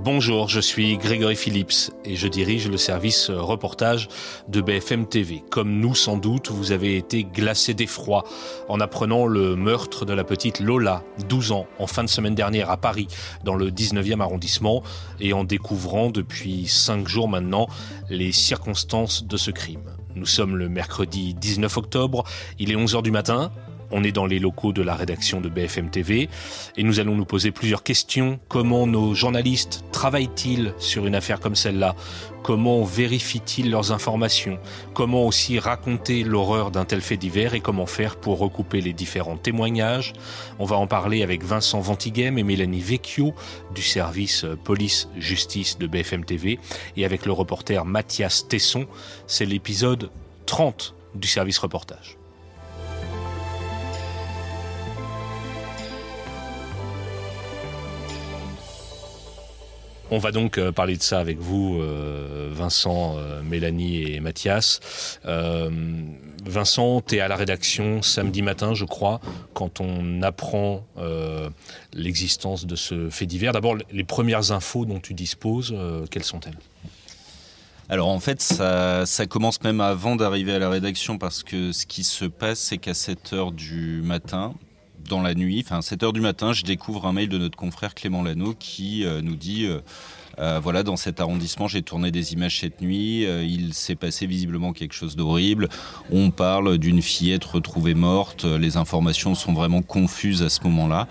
Bonjour, je suis Grégory Phillips et je dirige le service reportage de BFM TV. Comme nous, sans doute, vous avez été glacé d'effroi en apprenant le meurtre de la petite Lola, 12 ans, en fin de semaine dernière à Paris, dans le 19e arrondissement, et en découvrant depuis 5 jours maintenant les circonstances de ce crime. Nous sommes le mercredi 19 octobre, il est 11h du matin, on est dans les locaux de la rédaction de BFM TV et nous allons nous poser plusieurs questions. Comment nos journalistes travaillent-ils sur une affaire comme celle-là? Comment vérifient-ils leurs informations? Comment aussi raconter l'horreur d'un tel fait divers et comment faire pour recouper les différents témoignages? On va en parler avec Vincent Ventighem et Mélanie Vecchio du service police-justice de BFM TV et avec le reporter Mathias Tesson. C'est l'épisode 30 du service reportage. On va donc euh, parler de ça avec vous, euh, Vincent, euh, Mélanie et Mathias. Vincent, tu es à la rédaction samedi matin, je crois, quand on apprend l'existence de ce fait divers. D'abord, les premières infos dont tu disposes, quelles sont-elles? Alors en fait, ça, commence même avant d'arriver à la rédaction parce que ce qui se passe, c'est qu'à 7 heures du matin, dans la nuit, enfin 7 heures du matin, je découvre un mail de notre confrère Clément Lano qui euh, nous dit euh, euh, voilà, dans cet arrondissement, j'ai tourné des images cette nuit. il s'est passé visiblement quelque chose d'horrible. On parle d'une fillette retrouvée morte. Les informations sont vraiment confuses à ce moment-là.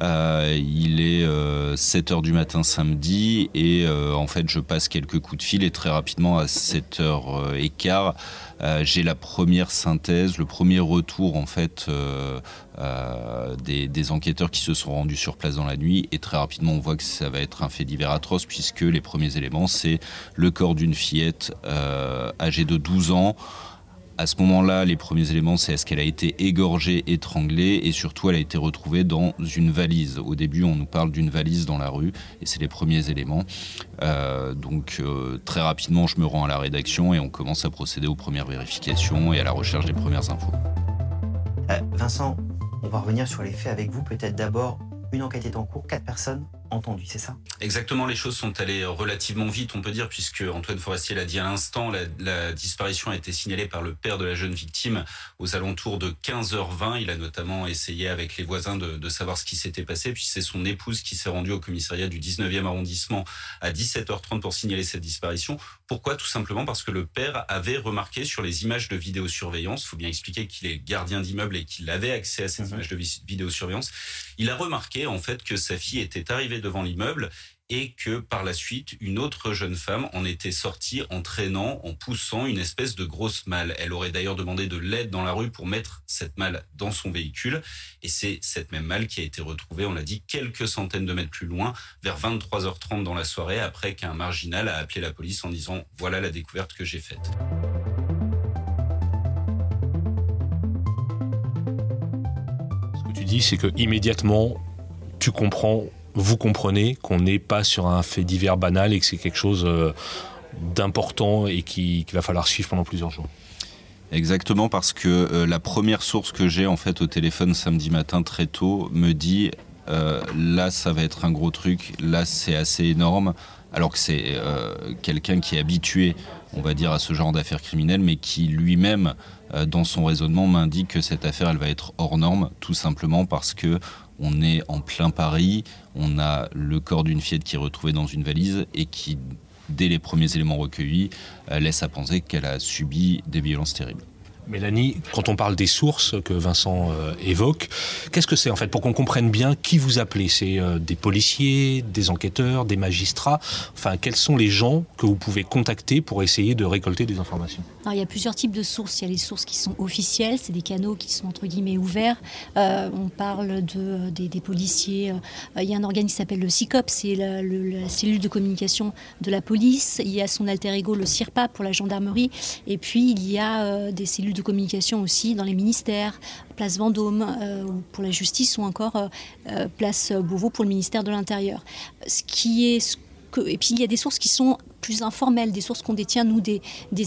il est 7 heures du matin samedi et en fait, je passe quelques coups de fil et très rapidement à 7 heures et quart, j'ai la première synthèse, le premier retour en fait euh, des, enquêteurs qui se sont rendus sur place dans la nuit et très rapidement on voit que ça va être un fait divers atroce puisque les premiers éléments c'est le corps d'une fillette euh, âgée de 12 ans. À ce moment-là, les premiers éléments, c'est est-ce qu'elle a été égorgée, étranglée, et surtout, elle a été retrouvée dans une valise. Au début, on nous parle d'une valise dans la rue, et c'est les premiers éléments. Euh, donc, très rapidement, je me rends à la rédaction et on commence à procéder aux premières vérifications et à la recherche des premières infos. Vincent, on va revenir sur les faits avec vous. Peut-être d'abord, une enquête est en cours, quatre personnes entendu, c'est ça? Exactement, les choses sont allées relativement vite, on peut dire, puisque Antoine Forestier l'a dit à l'instant, la, disparition a été signalée par le père de la jeune victime aux alentours de 15h20. Il a notamment essayé avec les voisins de, savoir ce qui s'était passé, puis c'est son épouse qui s'est rendue au commissariat du 19e arrondissement à 17h30 pour signaler cette disparition. Pourquoi? Tout simplement parce que le père avait remarqué sur les images de vidéosurveillance, il faut bien expliquer qu'il est gardien d'immeuble et qu'il avait accès à ces mhm. images de vidéosurveillance, il a remarqué en fait que sa fille était arrivée devant l'immeuble et que par la suite, une autre jeune femme en était sortie en traînant, en poussant une espèce de grosse malle. Elle aurait d'ailleurs demandé de l'aide dans la rue pour mettre cette malle dans son véhicule. Et c'est cette même malle qui a été retrouvée, on l'a dit, quelques centaines de mètres plus loin, vers 23h30 dans la soirée, après qu'un marginal a appelé la police en disant voilà la découverte que j'ai faite. Ce que tu dis, c'est que immédiatement, tu comprends vous comprenez qu'on n'est pas sur un fait divers banal et que c'est quelque chose euh, d'important et qu'il va falloir suivre pendant plusieurs jours. Exactement parce que euh, la première source que j'ai en fait au téléphone samedi matin très tôt me dit là ça va être un gros truc, là c'est assez énorme, alors que c'est quelqu'un qui est habitué, on va dire, à ce genre d'affaires criminelles, mais qui lui-même, dans son raisonnement, m'indique que cette affaire, elle va être hors norme, tout simplement parce que on est en plein Paris, on a le corps d'une fillette qui est retrouvée dans une valise et qui, dès les premiers éléments recueillis, euh, laisse à penser qu'elle a subi des violences terribles. Mélanie, quand on parle des sources que Vincent euh, évoque, qu'est-ce que c'est en fait pour qu'on comprenne bien qui vous appelez? C'est euh, des policiers, des enquêteurs, des magistrats? Enfin, quels sont les gens que vous pouvez contacter pour essayer de récolter des informations? Il y a plusieurs types de sources. Il y a les sources qui sont officielles, c'est des canaux qui sont entre guillemets ouverts. Euh, on parle de, des, policiers. il y a un organisme qui s'appelle le CICOP, c'est la, la, cellule de communication de la police. Il y a son alter ego, le CIRPA pour la gendarmerie. Et puis il y a des cellules de communication aussi dans les ministères, place Vendôme euh, pour la justice ou encore euh, euh, place Beauvau pour le ministère de l'Intérieur. Ce qui est que, et puis il y a des sources qui sont plus informelles, des sources qu'on détient, nous, des,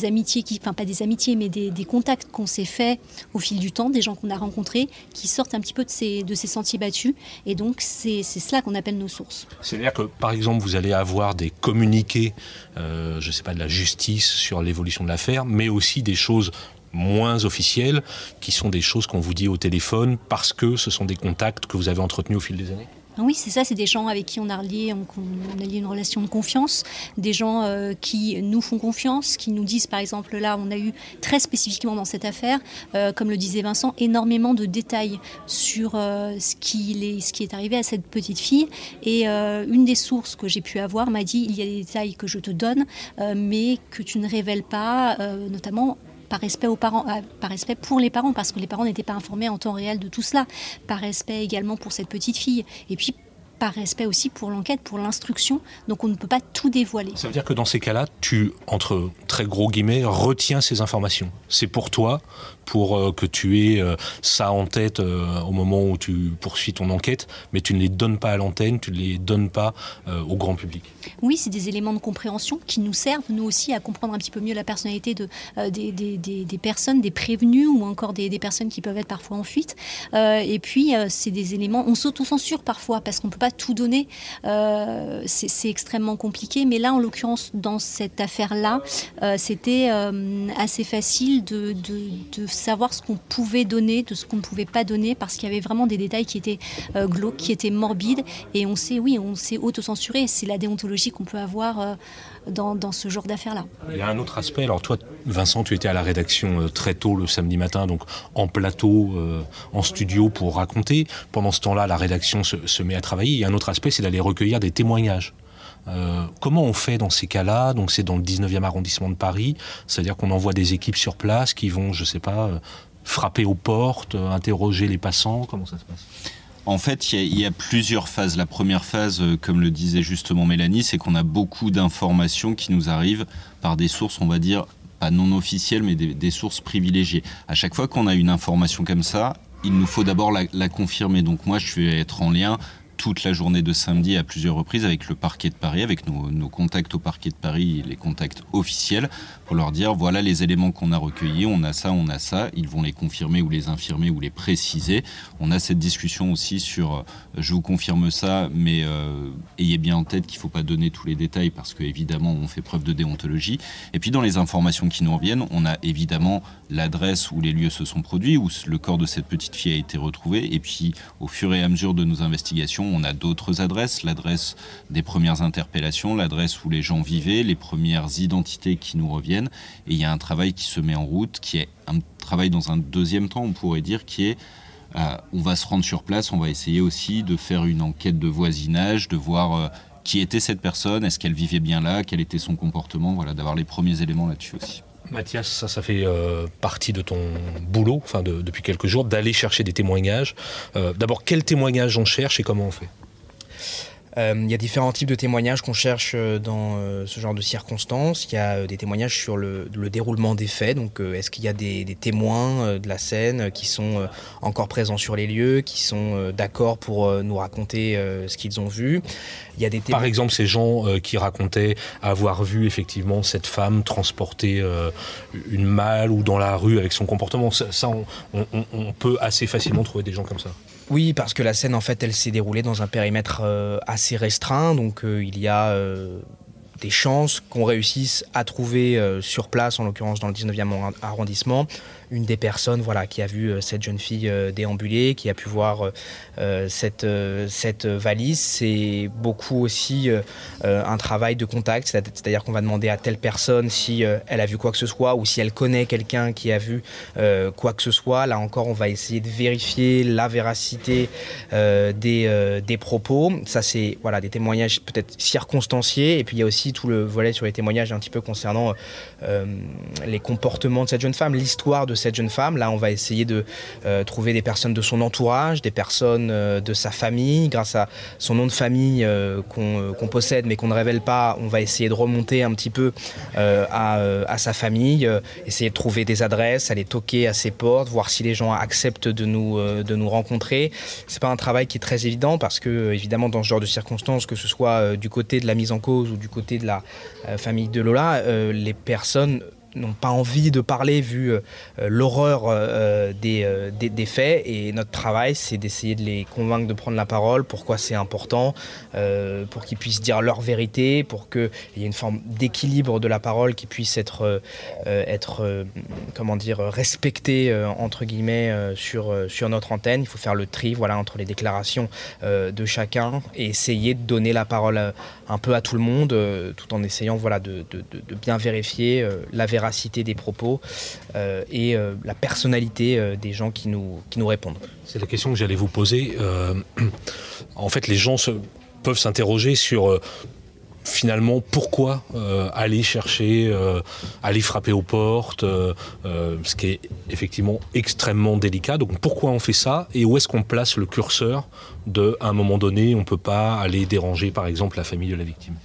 amitiés, qui, enfin pas des amitiés, mais des, contacts qu'on s'est fait au fil du temps, des gens qu'on a rencontrés, qui sortent un petit peu de ces, sentiers battus. Et donc c'est cela qu'on appelle nos sources. C'est-à-dire que, par exemple, vous allez avoir des communiqués, je ne sais pas, de la justice sur l'évolution de l'affaire, mais aussi des choses moins officielles, qui sont des choses qu'on vous dit au téléphone parce que ce sont des contacts que vous avez entretenus au fil des années? Oui, c'est ça, c'est des gens avec qui on a lié, on, a lié une relation de confiance, des gens euh, qui nous font confiance, qui nous disent, par exemple, là, on a eu très spécifiquement dans cette affaire, euh, comme le disait Vincent, énormément de détails sur euh, ce qui est arrivé à cette petite fille. Et une des sources que j'ai pu avoir m'a dit, il y a des détails que je te donne, mais que tu ne révèles pas, notamment par respect aux parents, par respect pour les parents, parce que les parents n'étaient pas informés en temps réel de tout cela, par respect également pour cette petite fille, et puis par respect aussi pour l'enquête, pour l'instruction. Donc on ne peut pas tout dévoiler. Ça veut dire que dans ces cas-là, tu, entre très gros guillemets, retiens ces informations. C'est pour toi, pour euh, que tu aies euh, ça en tête euh, au moment où tu poursuis ton enquête, mais tu ne les donnes pas à l'antenne, tu ne les donnes pas au grand public. Oui, c'est des éléments de compréhension qui nous servent, nous aussi, à comprendre un petit peu mieux la personnalité de, des, des, des, personnes, des prévenus ou encore des, personnes qui peuvent être parfois en fuite. et puis, c'est des éléments, on s'auto-censure parfois parce qu'on ne peut pas tout donner. c'est extrêmement compliqué, mais là, en l'occurrence, dans cette affaire-là, c'était assez facile de, savoir ce qu'on pouvait donner, de ce qu'on ne pouvait pas donner, parce qu'il y avait vraiment des détails qui étaient euh, glauques, qui étaient morbides. Et on sait, oui, on s'est auto-censuré. C'est la déontologie qu'on peut avoir euh, dans, ce genre d'affaires-là. Il y a un autre aspect. Alors toi, Vincent, tu étais à la rédaction euh, très tôt le samedi matin, donc en plateau, en studio pour raconter. Pendant ce temps-là, la rédaction se, met à travailler. Il y a un autre aspect, c'est d'aller recueillir des témoignages. Euh, comment on fait dans ces cas-là? Donc c'est dans le 19e arrondissement de Paris, c'est-à-dire qu'on envoie des équipes sur place qui vont, je sais pas, euh, frapper aux portes, euh, interroger les passants, comment ça se passe? En fait, il y, a plusieurs phases. La première phase, comme le disait justement Mélanie, c'est qu'on a beaucoup d'informations qui nous arrivent par des sources, on va dire, pas non officielles, mais des, sources privilégiées. À chaque fois qu'on a une information comme ça, il nous faut d'abord la, la, confirmer. Donc moi, je vais être en lien toute la journée de samedi à plusieurs reprises avec le parquet de Paris, avec nos, contacts au parquet de Paris, les contacts officiels, pour leur dire voilà les éléments qu'on a recueillis, on a ça, on a ça, ils vont les confirmer ou les infirmer ou les préciser. On a cette discussion aussi sur euh, je vous confirme ça, mais euh, ayez bien en tête qu'il ne faut pas donner tous les détails parce qu'évidemment on fait preuve de déontologie. Et puis dans les informations qui nous reviennent, on a évidemment l'adresse où les lieux se sont produits, où le corps de cette petite fille a été retrouvé, et puis au fur et à mesure de nos investigations, on a d'autres adresses, l'adresse des premières interpellations, l'adresse où les gens vivaient, les premières identités qui nous reviennent. Et il y a un travail qui se met en route, qui est un travail dans un deuxième temps, on pourrait dire, qui est euh, on va se rendre sur place, on va essayer aussi de faire une enquête de voisinage, de voir euh, qui était cette personne, est-ce qu'elle vivait bien là, quel était son comportement, voilà, d'avoir les premiers éléments là-dessus aussi. Mathias, ça, ça fait euh, partie de ton boulot, enfin depuis quelques jours, d'aller chercher des témoignages. Euh, d'abord, quels témoignages on cherche et comment on fait? Il y a différents types de témoignages qu'on cherche euh, dans euh, ce genre de circonstances. Il y a des témoignages sur le, déroulement des faits. Donc, est-ce qu'il y a des, témoins de la scène qui sont encore présents sur les lieux, qui sont d'accord pour nous raconter ce qu'ils ont vu? Il y a des Par exemple, ces gens qui racontaient avoir vu effectivement cette femme transporter une malle ou dans la rue avec son comportement. Ça, on peut assez facilement trouver des gens comme ça. Oui, parce que la scène, en fait, elle s'est déroulée dans un périmètre euh, assez restreint, donc euh, il y a euh, des chances qu'on réussisse à trouver sur place, en l'occurrence dans le 19e arrondissement, une des personnes voilà, qui a vu euh, cette jeune fille euh, déambuler, qui a pu voir euh, cette, cette valise. C'est beaucoup aussi un travail de contact, c'est-à-dire qu'on va demander à telle personne si elle a vu quoi que ce soit ou si elle connaît quelqu'un qui a vu quoi que ce soit. Là encore, on va essayer de vérifier la véracité des, des propos. Ça, c'est voilà, des témoignages peut-être circonstanciés. Et puis il y a aussi tout le volet sur les témoignages un petit peu concernant les comportements de cette jeune femme, l'histoire de cette jeune femme. Là, on va essayer de trouver des personnes de son entourage, des personnes de sa famille. Grâce à son nom de famille qu'on possède mais qu'on ne révèle pas, on va essayer de remonter un petit peu à, à, sa famille, essayer de trouver des adresses, aller toquer à ses portes, voir si les gens acceptent de nous, de nous rencontrer. C'est pas un travail qui est très évident parce que, évidemment, dans ce genre de circonstances, que ce soit du côté de la mise en cause ou du côté de la famille de Lola, les personnes n'ont pas envie de parler vu euh, l'horreur euh, euh, des, faits. Et notre travail, c'est d'essayer de les convaincre de prendre la parole, pourquoi c'est important, pour qu'ils puissent dire leur vérité, pour qu'il y ait une forme d'équilibre de la parole qui puisse être, comment dire, respectée entre guillemets sur, notre antenne. Il faut faire le tri voilà, entre les déclarations de chacun et essayer de donner la parole un peu à tout le monde, tout en essayant voilà, de bien vérifier la vérité des propos euh, et euh, la personnalité euh, des gens qui nous, qui nous répondent. C'est la question que j'allais vous poser. en fait, les gens peuvent s'interroger sur finalement pourquoi aller chercher, aller frapper aux portes, ce qui est effectivement extrêmement délicat. Donc pourquoi on fait ça et où est-ce qu'on place le curseur de, à un moment donné, on ne peut pas aller déranger par exemple la famille de la victime?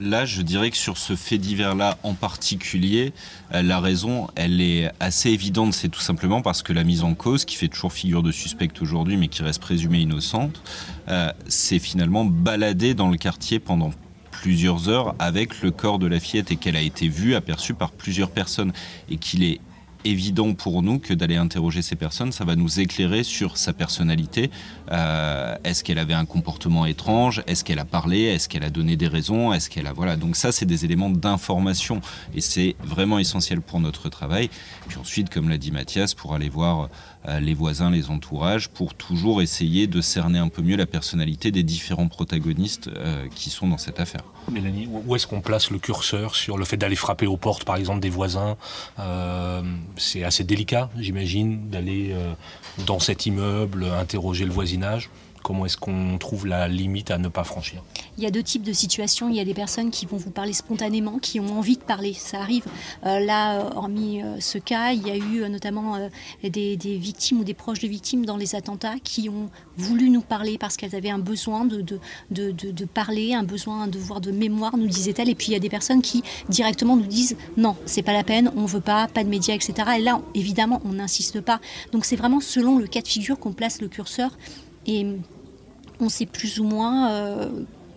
Là, je dirais que sur ce fait divers-là en particulier, euh, la raison, elle est assez évidente. C'est tout simplement parce que la mise en cause, qui fait toujours figure de suspect aujourd'hui, mais qui reste présumée innocente, euh, s'est finalement baladée dans le quartier pendant plusieurs heures avec le corps de la fillette et qu'elle a été vue, aperçue par plusieurs personnes et qu'il est évident pour nous que d'aller interroger ces personnes, ça va nous éclairer sur sa personnalité. Euh, est-ce qu'elle avait un comportement étrange? Est-ce qu'elle a parlé? Est-ce qu'elle a donné des raisons? Est-ce qu'elle a voilà Donc ça, c'est des éléments d'information et c'est vraiment essentiel pour notre travail. Puis ensuite, comme l'a dit Mathias, pour aller voir euh, les voisins, les entourages, pour toujours essayer de cerner un peu mieux la personnalité des différents protagonistes euh, qui sont dans cette affaire. Mélanie, où est-ce qu'on place le curseur sur le fait d'aller frapper aux portes, par exemple, des voisins C'est assez délicat, j'imagine, d'aller dans cet immeuble, interroger le voisinage. Comment est-ce qu'on trouve la limite à ne pas franchir? Il y a deux types de situations. Il y a des personnes qui vont vous parler spontanément, qui ont envie de parler. Ça arrive. Euh, là, euh, hormis euh, ce cas, il y a eu notamment des, victimes ou des proches de victimes dans les attentats qui ont voulu nous parler parce qu'elles avaient un besoin de, de, de, parler, un besoin, un devoir de mémoire, nous disait-elle. Et puis il y a des personnes qui directement nous disent non, c'est pas la peine, on veut pas, pas de médias, etc. Et là, évidemment, on n'insiste pas. Donc c'est vraiment selon le cas de figure qu'on place le curseur. Et on sait plus ou moins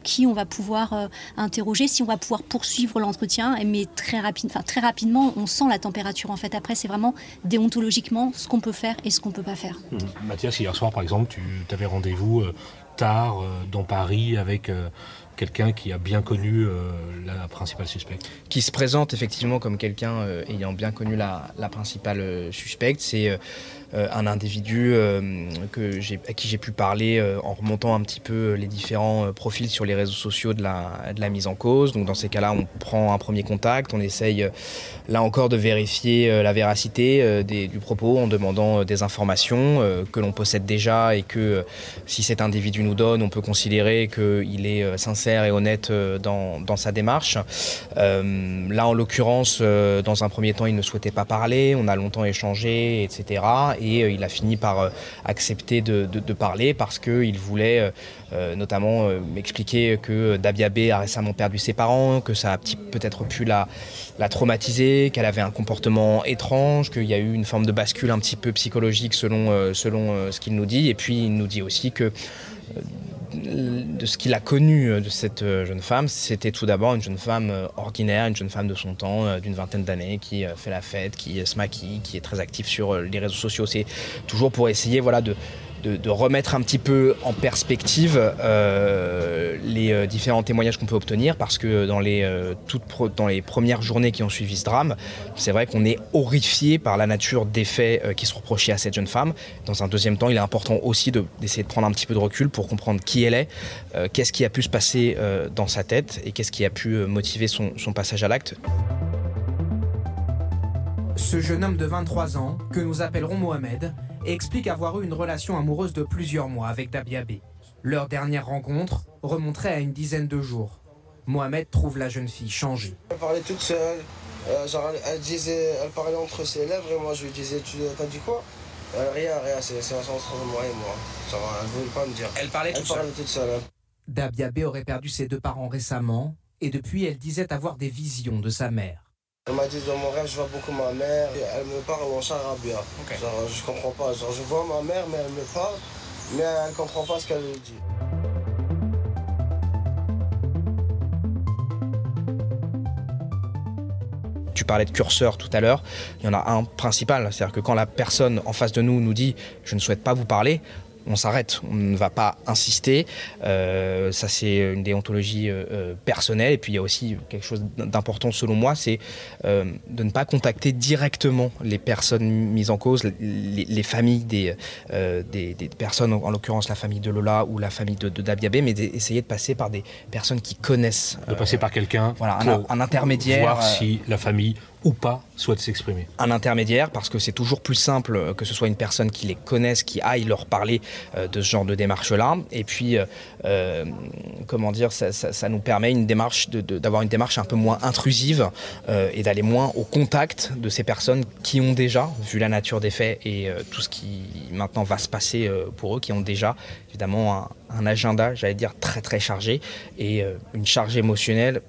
qui on va pouvoir euh, interroger, si on va pouvoir poursuivre l'entretien, mais très, très rapidement, on sent la température. En fait, après, c'est vraiment déontologiquement ce qu'on peut faire et ce qu'on ne peut pas faire. Mmh. Mathias, hier soir, par exemple, tu avais rendez-vous euh, tard dans Paris avec quelqu'un qui a bien connu la principale suspecte. Qui se présente effectivement comme quelqu'un ayant bien connu la, principale suspecte. C'est euh, un individu euh, à qui j'ai pu parler euh, en remontant un petit peu les différents profils sur les réseaux sociaux de la, de la mise en cause. Donc dans ces cas-là, on prend un premier contact, on essaye là encore de vérifier la véracité du propos en demandant des informations que l'on possède déjà et que si cet individu nous donne, on peut considérer qu'il est sincère et honnête dans, dans sa démarche. là, en l'occurrence, dans un premier temps, il ne souhaitait pas parler, on a longtemps échangé, etc et euh, il a fini par euh, accepter de, parler parce qu'il voulait euh, notamment m'expliquer que Dabiabé a récemment perdu ses parents, que ça a peut-être pu la, la traumatiser, qu'elle avait un comportement étrange, qu'il y a eu une forme de bascule un petit peu psychologique selon, selon ce qu'il nous dit. Et puis il nous dit aussi que de ce qu'il a connu euh, de cette euh, jeune femme, c'était tout d'abord une jeune femme euh, ordinaire, une jeune femme de son temps, d'une vingtaine d'années, qui fait la fête, qui se maquille, qui est très active sur les réseaux sociaux. C'est toujours pour essayer voilà, de, de, remettre un petit peu en perspective euh, les euh, différents témoignages qu'on peut obtenir parce que dans les, euh, toutes dans les premières journées qui ont suivi ce drame, c'est vrai qu'on est horrifié par la nature des faits qui sont reprochés à cette jeune femme. Dans un deuxième temps, il est important aussi d'essayer de, prendre un petit peu de recul pour comprendre qui elle est, qu'est-ce qui a pu se passer dans sa tête et qu'est-ce qui a pu motiver son, son passage à l'acte. Ce jeune homme de 23 ans, que nous appellerons Mohamed, explique avoir eu une relation amoureuse de plusieurs mois avec Dabiabé. Leur dernière rencontre remonterait à une dizaine de jours. Mohamed trouve la jeune fille changée. Elle parlait toute seule, Euh, genre, elle, disait, elle parlait entre ses lèvres et moi je lui disais, tu as dit quoi? Euh, Rien, rien, c'est entre moi et moi. Genre, elle voulait pas me dire. Elle parlait, elle parlait toute seule. Hein. Dabia B aurait perdu ses deux parents récemment et depuis elle disait avoir des visions de sa mère. Elle m'a dit dans mon rêve je vois beaucoup ma mère et elle me parle en charabia. Genre je comprends pas, genre je vois ma mère mais elle me parle mais elle comprend pas ce qu'elle dit. Tu parlais de curseur tout à l'heure, il y en a un principal, c'est-à-dire que quand la personne en face de nous nous dit je ne souhaite pas vous parler, on s'arrête, on ne va pas insister. Euh, ça, c'est une déontologie euh, euh, personnelle. Et puis, il y a aussi quelque chose d'important selon moi, c'est de ne pas contacter directement les personnes mises en cause, les, familles des, des, personnes, en l'occurrence la famille de Lola ou la famille de, de Dabiabé, mais d'essayer de passer par des personnes qui connaissent. De passer par quelqu'un. Voilà, un, un, intermédiaire. Voir si la famille ou pas souhaite s'exprimer. Un intermédiaire, parce que c'est toujours plus simple que ce soit une personne qui les connaisse, qui aille leur parler euh, de ce genre de démarche-là. Et puis, euh, euh, comment dire, ça, nous permet une démarche d'avoir une démarche un peu moins intrusive et d'aller moins au contact de ces personnes qui ont déjà, vu la nature des faits et tout ce qui maintenant va se passer pour eux, qui ont déjà évidemment un agenda, j'allais dire, très très chargé et une charge émotionnelle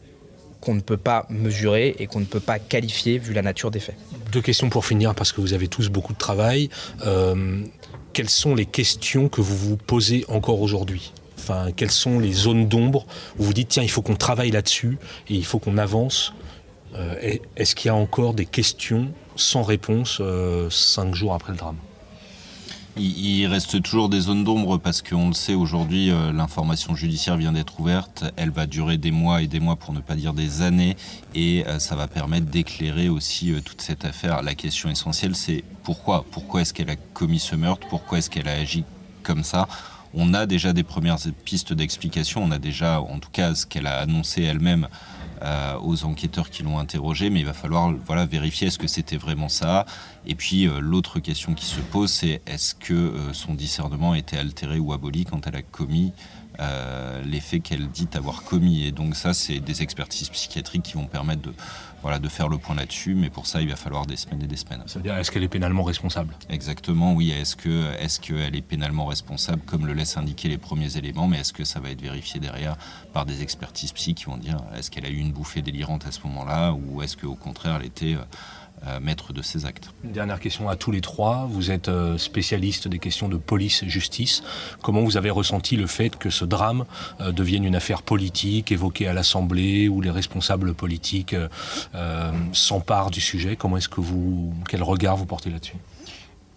qu'on ne peut pas mesurer et qu'on ne peut pas qualifier vu la nature des faits. Deux questions pour finir, parce que vous avez tous beaucoup de travail. Euh, quelles sont les questions que vous vous posez encore aujourd'hui? Enfin, quelles sont les zones d'ombre où vous dites tiens, il faut qu'on travaille là-dessus et il faut qu'on avance? Euh, Est-ce qu'il y a encore des questions sans réponse euh, cinq jours après le drame? Il, reste toujours des zones d'ombre parce qu'on le sait aujourd'hui, euh, l'information judiciaire vient d'être ouverte. Elle va durer des mois et des mois, pour ne pas dire des années, et euh, ça va permettre d'éclairer aussi euh, toute cette affaire. La question essentielle, c'est pourquoi? Pourquoi est-ce qu'elle a commis ce meurtre? Pourquoi est-ce qu'elle a agi comme ça? On a déjà des premières pistes d'explication, on a déjà, en tout cas, ce qu'elle a annoncé elle-même euh, aux enquêteurs qui l'ont interrogé, mais il va falloir vérifier est-ce que c'était vraiment ça. Et puis euh, l'autre question qui se pose, c'est est-ce que euh, son discernement était altéré ou aboli quand elle a commis les faits qu'elle dit avoir commis. Et donc ça, c'est des expertises psychiatriques qui vont permettre de, voilà, de faire le point là-dessus, mais pour ça, il va falloir des semaines et des semaines. Ça veut dire, est-ce qu'elle est pénalement responsable? Exactement, oui. Est-ce qu'elle est, qu'elle est pénalement responsable, comme le laissent indiquer les premiers éléments, mais est-ce que ça va être vérifié derrière par des expertises psy qui vont dire, est-ce qu'elle a eu une bouffée délirante à ce moment-là, ou est-ce qu'au contraire, elle était euh, euh, maître de ses actes. Une dernière question à tous les trois. Vous êtes euh, spécialiste des questions de police-justice. Comment vous avez ressenti le fait que ce drame euh, devienne une affaire politique évoquée à l'Assemblée où les responsables politiques s'emparent du sujet? Comment est-ce que vous, quel regard vous portez là-dessus?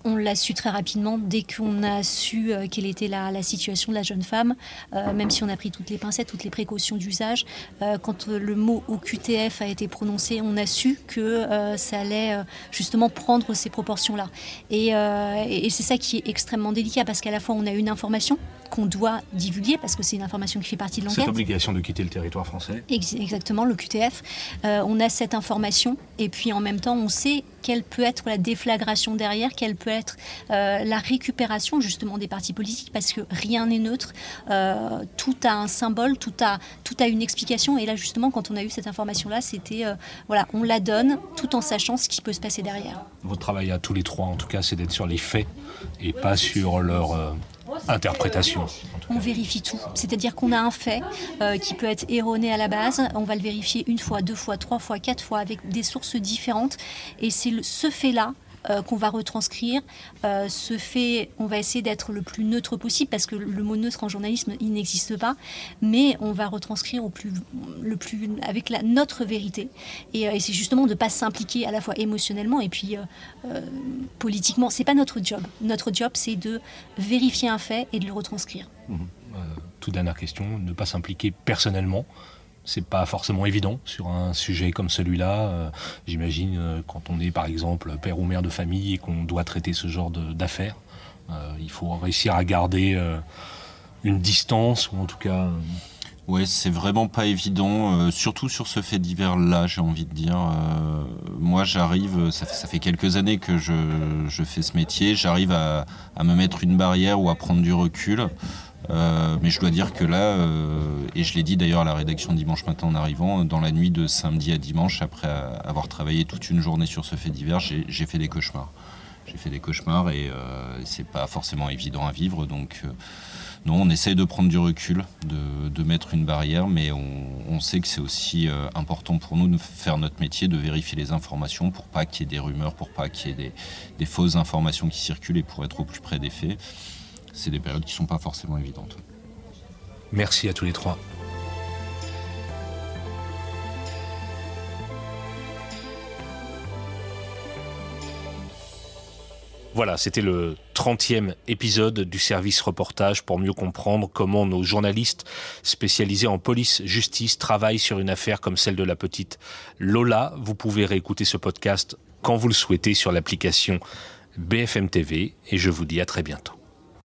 On l'a su très rapidement dès qu'on a su euh, quelle était la, situation de la jeune femme, euh, même si on a pris toutes les pincettes, toutes les précautions d'usage. Euh, quand le mot OQTF a été prononcé, on a su que ça allait justement prendre ces proportions-là. Et, et c'est ça qui est extrêmement délicat parce qu'à la fois on a une information qu'on doit divulguer parce que c'est une information qui fait partie de l'enquête. Cette obligation de quitter le territoire français. exactement, le QTF. Euh, on a cette information et puis en même temps, on sait quelle peut être la déflagration derrière, quelle peut être euh, la récupération justement des partis politiques parce que rien n'est neutre. Euh, tout a un symbole, tout a, tout a une explication. Et là, justement, quand on a eu cette information-là, c'était voilà, on la donne tout en sachant ce qui peut se passer derrière. Votre travail à tous les trois, en tout cas, c'est d'être sur les faits et pas sur leur interprétation. On vérifie tout. C'est-à-dire qu'on a un fait euh, qui peut être erroné à la base. On va le vérifier une fois, deux fois, trois fois, quatre fois avec des sources différentes. Et c'est ce fait-là euh, qu'on va retranscrire. Euh, fait, on va essayer d'être le plus neutre possible parce que le mot neutre en journalisme, il n'existe pas, mais on va retranscrire au plus, le plus, avec la, notre vérité. Et, euh, c'est justement de ne pas s'impliquer à la fois émotionnellement et puis politiquement. C'est pas notre job. Notre job, c'est de vérifier un fait et de le retranscrire. Mmh. toute dernière question, ne pas s'impliquer personnellement c'est pas forcément évident sur un sujet comme celui-là. Euh, j'imagine euh, quand on est par exemple père ou mère de famille et qu'on doit traiter ce genre d'affaires, euh, il faut réussir à garder une distance ou en tout cas. Ouais, c'est vraiment pas évident, surtout sur ce fait divers-là, j'ai envie de dire. moi, j'arrive, ça, fait quelques années que je, fais ce métier, j'arrive à, à, me mettre une barrière ou à prendre du recul. Euh, mais je dois dire que là, euh, et je l'ai dit d'ailleurs à la rédaction dimanche matin en arrivant, dans la nuit de samedi à dimanche, après avoir travaillé toute une journée sur ce fait divers, j'ai fait des cauchemars. J'ai fait des cauchemars et euh, c'est pas forcément évident à vivre. Donc, non, on essaye de prendre du recul, de, mettre une barrière, mais on, sait que c'est aussi important pour nous de faire notre métier, de vérifier les informations pour pas qu'il y ait des rumeurs, pour pas qu'il y ait des, des fausses informations qui circulent et pour être au plus près des faits c'est des périodes qui ne sont pas forcément évidentes. Merci à tous les trois. Voilà, c'était le 30e épisode du service reportage pour mieux comprendre comment nos journalistes spécialisés en police-justice travaillent sur une affaire comme celle de la petite Lola. Vous pouvez réécouter ce podcast quand vous le souhaitez sur l'application BFM TV et je vous dis à très bientôt.